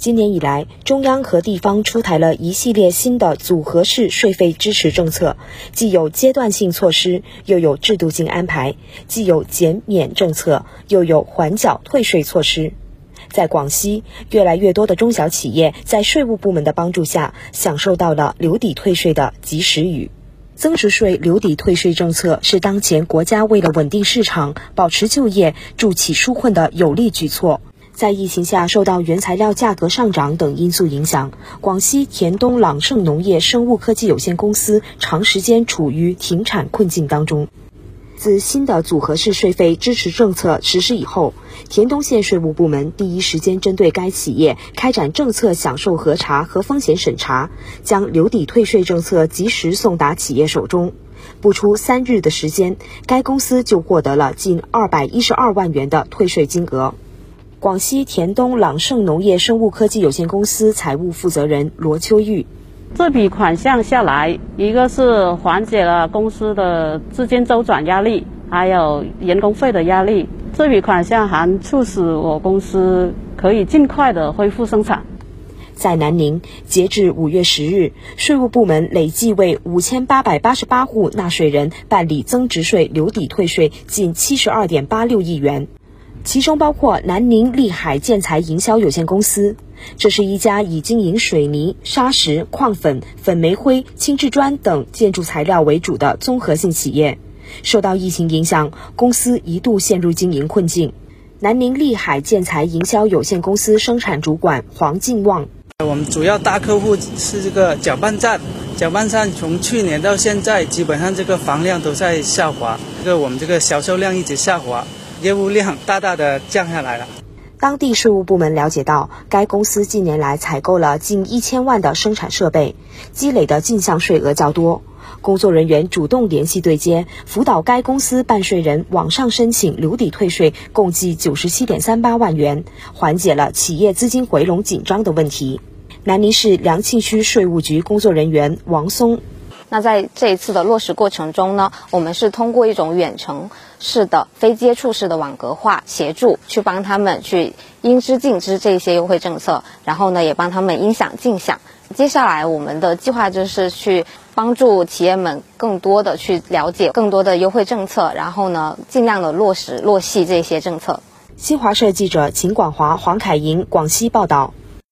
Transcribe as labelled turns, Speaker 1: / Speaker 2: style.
Speaker 1: 今年以来，中央和地方出台了一系列新的组合式税费支持政策，既有阶段性措施，又有制度性安排；既有减免政策，又有缓缴退税措施。在广西，越来越多的中小企业在税务部门的帮助下，享受到了留抵退税的及时雨。增值税留抵退税政策是当前国家为了稳定市场、保持就业、助企纾困的有力举措。在疫情下，受到原材料价格上涨等因素影响，广西田东朗盛农业生物科技有限公司长时间处于停产困境当中。自新的组合式税费支持政策实施以后，田东县税务部门第一时间针对该企业开展政策享受核查和风险审查，将留抵退税政策及时送达企业手中。不出三日的时间，该公司就获得了近二百一十二万元的退税金额。广西田东朗盛农业生物科技有限公司财务负责人罗秋玉：
Speaker 2: 这笔款项下来，一个是缓解了公司的资金周转压力，还有人工费的压力。这笔款项还促使我公司可以尽快的恢复生产。
Speaker 1: 在南宁，截至五月十日，税务部门累计为五千八百八十八户纳税人办理增值税留抵退税近七十二点八六亿元。其中包括南宁利海建材营销有限公司，这是一家以经营水泥、砂石、矿粉、粉煤灰、轻质砖等建筑材料为主的综合性企业。受到疫情影响，公司一度陷入经营困境。南宁利海建材营销有限公司生产主管黄敬旺：
Speaker 3: 我们主要大客户是这个搅拌站，搅拌站从去年到现在，基本上这个房量都在下滑，这个我们这个销售量一直下滑。业务量大大的降下来了。
Speaker 1: 当地税务部门了解到，该公司近年来采购了近一千万的生产设备，积累的进项税额较多。工作人员主动联系对接，辅导该公司办税人网上申请留抵退税，共计九十七点三八万元，缓解了企业资金回笼紧张的问题。南宁市良庆区税务局工作人员王松。
Speaker 4: 那在这一次的落实过程中呢，我们是通过一种远程式的、非接触式的网格化协助，去帮他们去应知尽知这些优惠政策，然后呢，也帮他们应享尽享。接下来我们的计划就是去帮助企业们更多的去了解更多的优惠政策，然后呢，尽量的落实落细这些政策。
Speaker 1: 新华社记者秦广华、黄凯莹，广西报道。